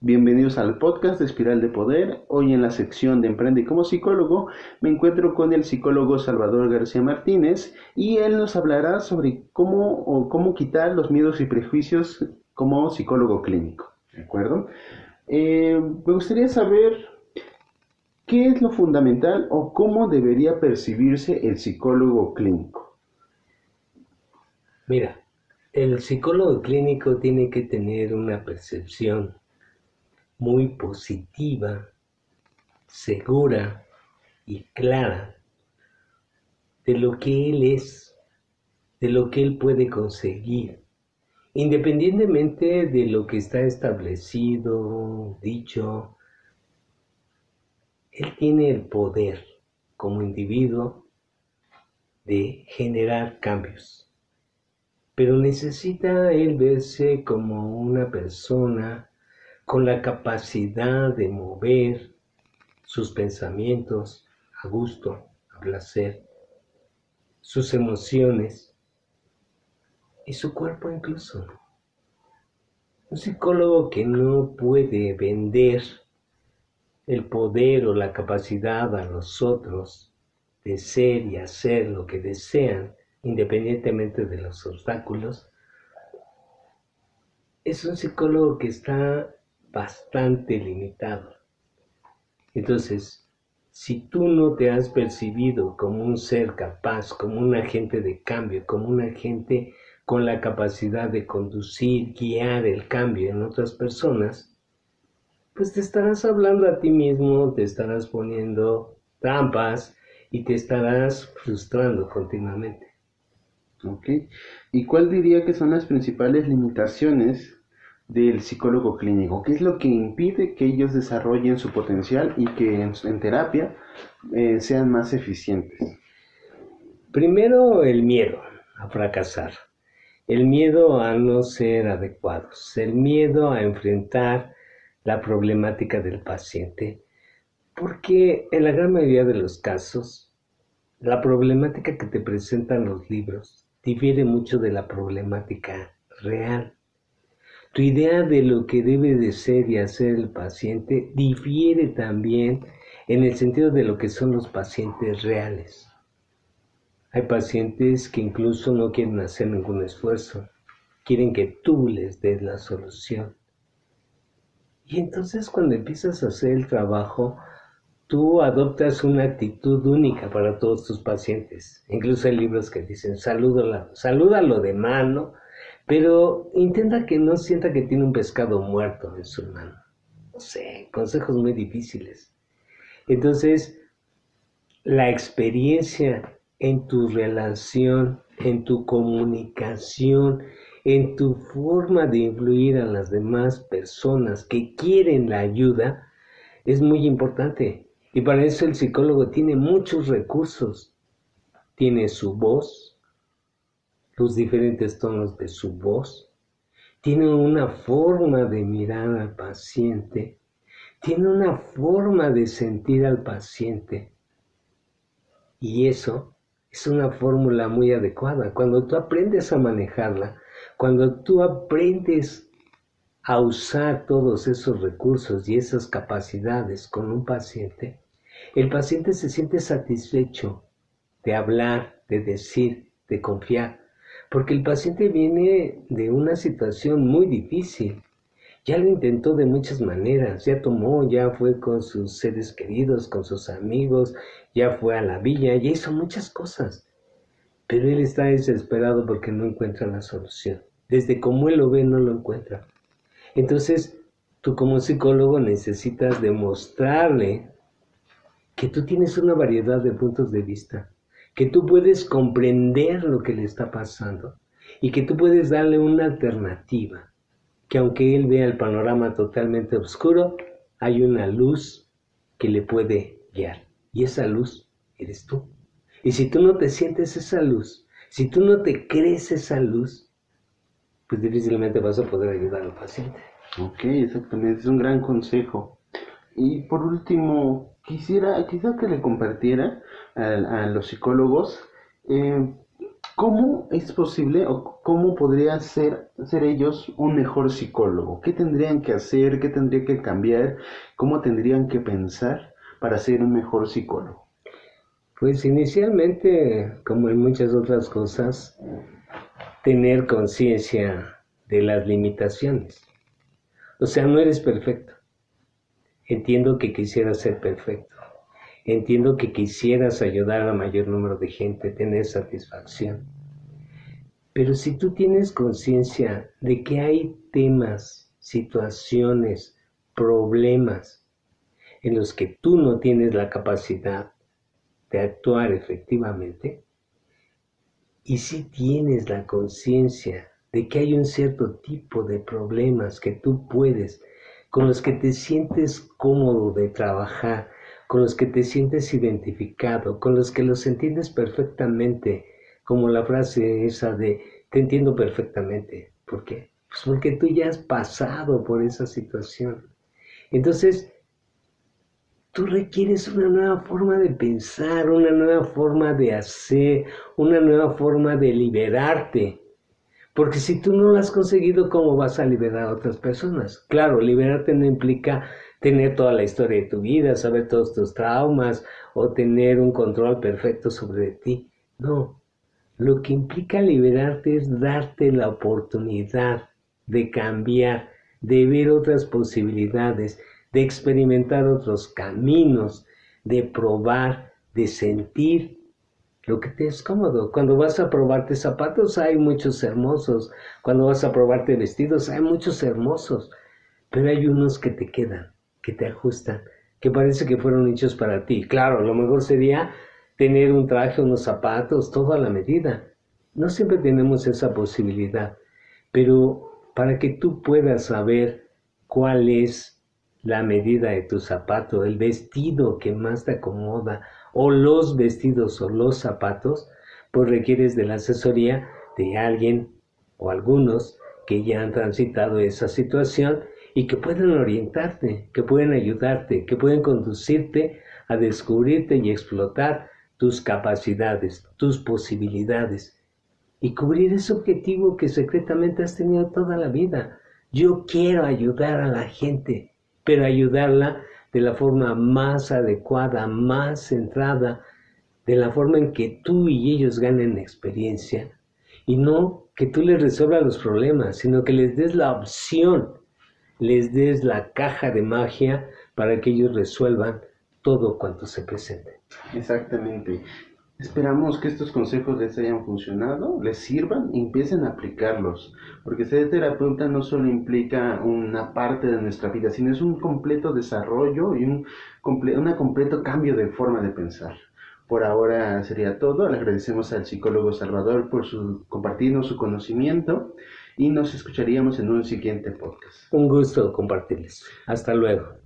Bienvenidos al podcast de Espiral de Poder. Hoy en la sección de Emprende como psicólogo me encuentro con el psicólogo Salvador García Martínez y él nos hablará sobre cómo o cómo quitar los miedos y prejuicios como psicólogo clínico. ¿De acuerdo? Eh, me gustaría saber qué es lo fundamental o cómo debería percibirse el psicólogo clínico. Mira, el psicólogo clínico tiene que tener una percepción muy positiva, segura y clara de lo que él es, de lo que él puede conseguir, independientemente de lo que está establecido, dicho, él tiene el poder como individuo de generar cambios, pero necesita él verse como una persona con la capacidad de mover sus pensamientos a gusto, a placer, sus emociones y su cuerpo incluso. Un psicólogo que no puede vender el poder o la capacidad a los otros de ser y hacer lo que desean, independientemente de los obstáculos, es un psicólogo que está bastante limitado. Entonces, si tú no te has percibido como un ser capaz, como un agente de cambio, como un agente con la capacidad de conducir, guiar el cambio en otras personas, pues te estarás hablando a ti mismo, te estarás poniendo trampas y te estarás frustrando continuamente. Ok. ¿Y cuál diría que son las principales limitaciones del psicólogo clínico? ¿Qué es lo que impide que ellos desarrollen su potencial y que en, terapia eh, sean más eficientes? Primero, el miedo a fracasar, el miedo a no ser adecuados, el miedo a enfrentar la problemática del paciente, porque en la gran mayoría de los casos, la problemática que te presentan los libros difiere mucho de la problemática real. Tu idea de lo que debe de ser y hacer el paciente difiere también en el sentido de lo que son los pacientes reales. Hay pacientes que incluso no quieren hacer ningún esfuerzo, quieren que tú les des la solución. Y entonces cuando empiezas a hacer el trabajo, tú adoptas una actitud única para todos tus pacientes. Incluso hay libros que dicen, salúdalo, salúdalo de mano, pero intenta que no sienta que tiene un pescado muerto en su mano. No sé, consejos muy difíciles. Entonces, la experiencia en tu relación, en tu comunicación, en tu forma de influir a las demás personas que quieren la ayuda, es muy importante. Y para eso el psicólogo tiene muchos recursos. Tiene su voz, los diferentes tonos de su voz, tiene una forma de mirar al paciente, tiene una forma de sentir al paciente. Y eso es una fórmula muy adecuada. Cuando tú aprendes a manejarla, cuando tú aprendes a usar todos esos recursos y esas capacidades con un paciente, el paciente se siente satisfecho de hablar, de decir, de confiar, porque el paciente viene de una situación muy difícil. Ya lo intentó de muchas maneras, ya tomó, ya fue con sus seres queridos, con sus amigos, ya fue a la villa, ya hizo muchas cosas. Pero él está desesperado porque no encuentra la solución. Desde como él lo ve, no lo encuentra. Entonces, tú como psicólogo necesitas demostrarle que tú tienes una variedad de puntos de vista, que tú puedes comprender lo que le está pasando y que tú puedes darle una alternativa, que aunque él vea el panorama totalmente oscuro, hay una luz que le puede guiar y esa luz eres tú. Y si tú no te sientes esa luz, si tú no te crees esa luz, pues difícilmente vas a poder ayudar al paciente. Ok, exactamente, es un gran consejo. Y por último, quisiera, quizá que le compartiera a, los psicólogos eh, ¿Cómo es posible o cómo podría ser, ser ellos un mejor psicólogo? ¿Qué tendrían que hacer? ¿Qué tendría que cambiar? ¿Cómo tendrían que pensar para ser un mejor psicólogo? Pues inicialmente, como en muchas otras cosas, tener conciencia de las limitaciones. O sea, no eres perfecto. Entiendo que quisieras ser perfecto. Entiendo que quisieras ayudar a mayor número de gente, tener satisfacción. Pero si tú tienes conciencia de que hay temas, situaciones, problemas en los que tú no tienes la capacidad de actuar efectivamente, y si tienes la conciencia de que hay un cierto tipo de problemas que tú puedes, con los que te sientes cómodo de trabajar, con los que te sientes identificado, con los que los entiendes perfectamente, como la frase esa de te entiendo perfectamente. ¿Por qué? Pues porque tú ya has pasado por esa situación. Entonces, tú requieres una nueva forma de pensar, una nueva forma de hacer, una nueva forma de liberarte porque si tú no lo has conseguido, ¿cómo vas a liberar a otras personas? Claro, liberarte no implica tener toda la historia de tu vida, saber todos tus traumas o tener un control perfecto sobre ti. No, lo que implica liberarte es darte la oportunidad de cambiar, de ver otras posibilidades, de experimentar otros caminos, de probar, de sentir lo que te es cómodo. Cuando vas a probarte zapatos hay muchos hermosos, cuando vas a probarte vestidos hay muchos hermosos, pero hay unos que te quedan, que te ajustan, que parece que fueron hechos para ti. Claro, lo mejor sería tener un traje, unos zapatos, todo a la medida. No siempre tenemos esa posibilidad, pero para que tú puedas saber cuál es la medida de tu zapato, el vestido que más te acomoda o los vestidos o los zapatos, pues requieres de la asesoría de alguien o algunos que ya han transitado esa situación y que pueden orientarte, que pueden ayudarte, que pueden conducirte a descubrirte y explotar tus capacidades, tus posibilidades y cubrir ese objetivo que secretamente has tenido toda la vida. Yo quiero ayudar a la gente, pero ayudarla de la forma más adecuada, más centrada, de la forma en que tú y ellos ganen experiencia. Y no que tú les resuelvas los problemas, sino que les des la opción, les des la caja de magia para que ellos resuelvan todo cuanto se presente. Exactamente. Esperamos que estos consejos les hayan funcionado, les sirvan y empiecen a aplicarlos, porque ser terapeuta no solo implica una parte de nuestra vida, sino es un completo desarrollo y un una completo cambio de forma de pensar. Por ahora sería todo. Le agradecemos al psicólogo Salvador por su, compartirnos su conocimiento y nos escucharíamos en un siguiente podcast. Un gusto compartirles. Hasta luego.